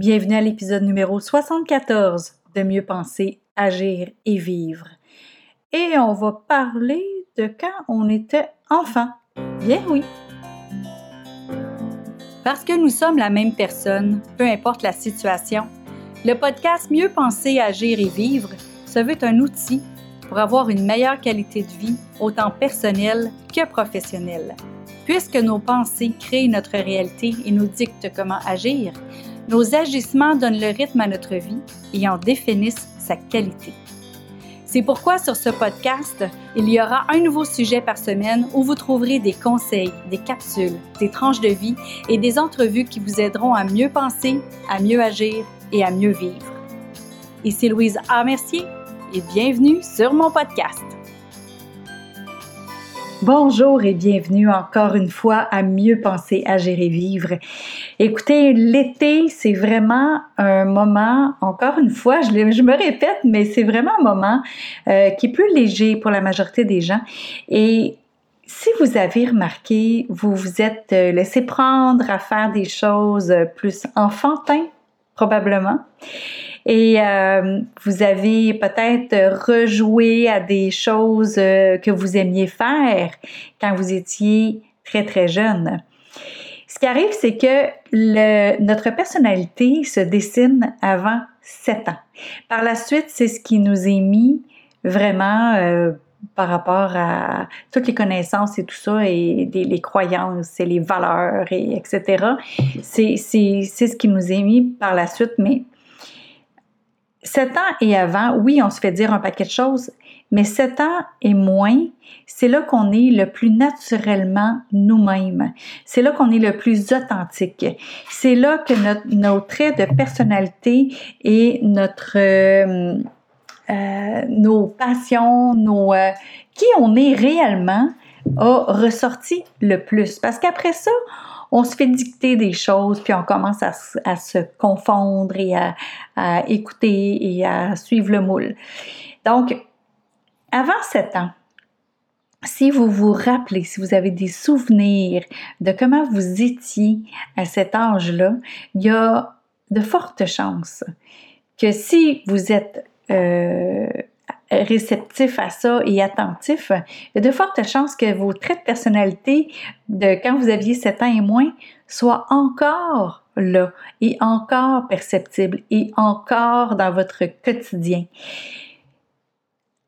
Bienvenue à l'épisode numéro 74 de Mieux penser, agir et vivre. Et on va parler de quand on était enfant. Bien oui. Parce que nous sommes la même personne, peu importe la situation, le podcast Mieux penser, agir et vivre se veut un outil pour avoir une meilleure qualité de vie, autant personnelle que professionnelle. Puisque nos pensées créent notre réalité et nous dictent comment agir, nos agissements donnent le rythme à notre vie et en définissent sa qualité. C'est pourquoi sur ce podcast, il y aura un nouveau sujet par semaine où vous trouverez des conseils, des capsules, des tranches de vie et des entrevues qui vous aideront à mieux penser, à mieux agir et à mieux vivre. Ici Louise A. Mercier et bienvenue sur mon podcast. Bonjour et bienvenue encore une fois à Mieux penser, agir et vivre. Écoutez, l'été, c'est vraiment un moment, encore une fois, je, me répète, mais c'est vraiment un moment euh, qui est plus léger pour la majorité des gens. Et si vous avez remarqué, vous vous êtes euh, laissé prendre à faire des choses plus enfantins, probablement et euh, vous avez peut-être rejoué à des choses euh, que vous aimiez faire quand vous étiez très très jeune. Ce qui arrive, c'est que le, notre personnalité se dessine avant 7 ans. Par la suite, c'est ce qui nous est mis vraiment euh, par rapport à toutes les connaissances et tout ça, et les croyances et les valeurs, et etc. C'est ce qui nous est mis par la suite, mais Sept ans et avant, oui, on se fait dire un paquet de choses, mais sept ans et moins, c'est là qu'on est le plus naturellement nous-mêmes. C'est là qu'on est le plus authentique. C'est là que notre, nos traits de personnalité et notre, euh, euh, nos passions, nos, euh, qui on est réellement a ressorti le plus. Parce qu'après ça, on se fait dicter des choses, puis on commence à, se confondre et à, écouter et à suivre le moule. Donc, avant sept ans, si vous vous rappelez, si vous avez des souvenirs de comment vous étiez à cet âge-là, il y a de fortes chances que si vous êtes euh, réceptif à ça et attentif, il y a de fortes chances que vos traits de personnalité de quand vous aviez 7 ans et moins soient encore là et encore perceptibles et encore dans votre quotidien.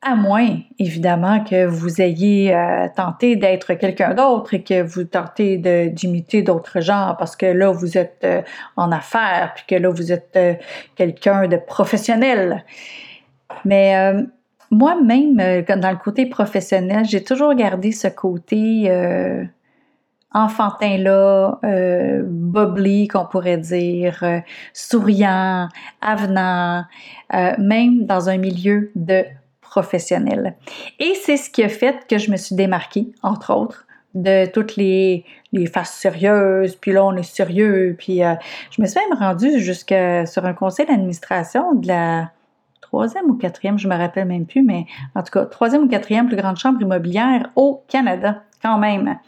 À moins, évidemment, que vous ayez euh, tenté d'être quelqu'un d'autre et que vous tentez d'imiter d'autres gens parce que là, vous êtes euh, en affaires, puis que là, vous êtes euh, quelqu'un de professionnel. Mais moi-même, euh, dans le côté professionnel, j'ai toujours gardé ce côté euh, enfantin-là, euh, bubbly, qu'on pourrait dire, euh, souriant, avenant, même dans un milieu de professionnel. Et c'est ce qui a fait que je me suis démarquée, entre autres, de toutes les, faces sérieuses, puis là on est sérieux, puis je me suis même rendue jusqu'à sur un conseil d'administration de la troisième ou quatrième, je me rappelle même plus, mais en tout cas, troisième ou quatrième plus grande chambre immobilière au Canada, quand même.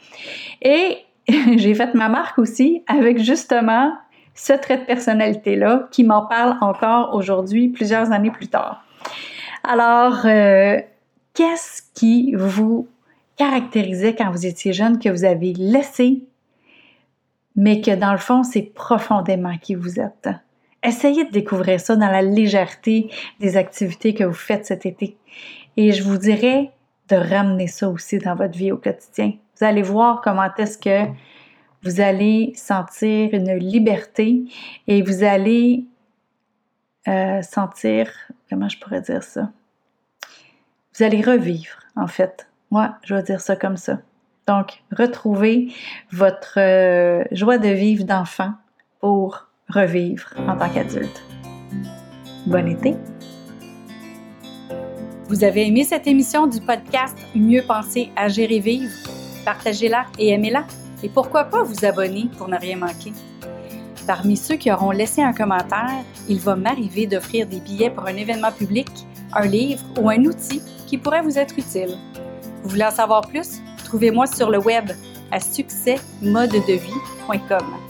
Et j'ai fait ma marque aussi avec justement ce trait de personnalité-là qui m'en parle encore aujourd'hui, plusieurs années plus tard. Alors, euh, qu'est-ce qui vous caractérisait quand vous étiez jeune, que vous avez laissé, mais que dans le fond, c'est profondément qui vous êtes? Essayez de découvrir ça dans la légèreté des activités que vous faites cet été. Et je vous dirais de ramener ça aussi dans votre vie au quotidien. Vous allez voir comment est-ce que vous allez sentir une liberté et vous allez euh, sentir, comment je pourrais dire ça? Vous allez revivre, en fait. Moi, je vais dire ça comme ça. Donc, retrouvez votre euh, joie de vivre d'enfant pour revivre en tant qu'adulte. Bon été! Vous avez aimé cette émission du podcast Mieux penser, agir et vivre? Partagez-la et aimez-la. Et pourquoi pas vous abonner pour ne rien manquer? Parmi ceux qui auront laissé un commentaire, il va m'arriver d'offrir des billets pour un événement public, un livre ou un outil qui pourrait vous être utile. Vous voulez en savoir plus? Trouvez-moi sur le web à succèsmodedevie.com.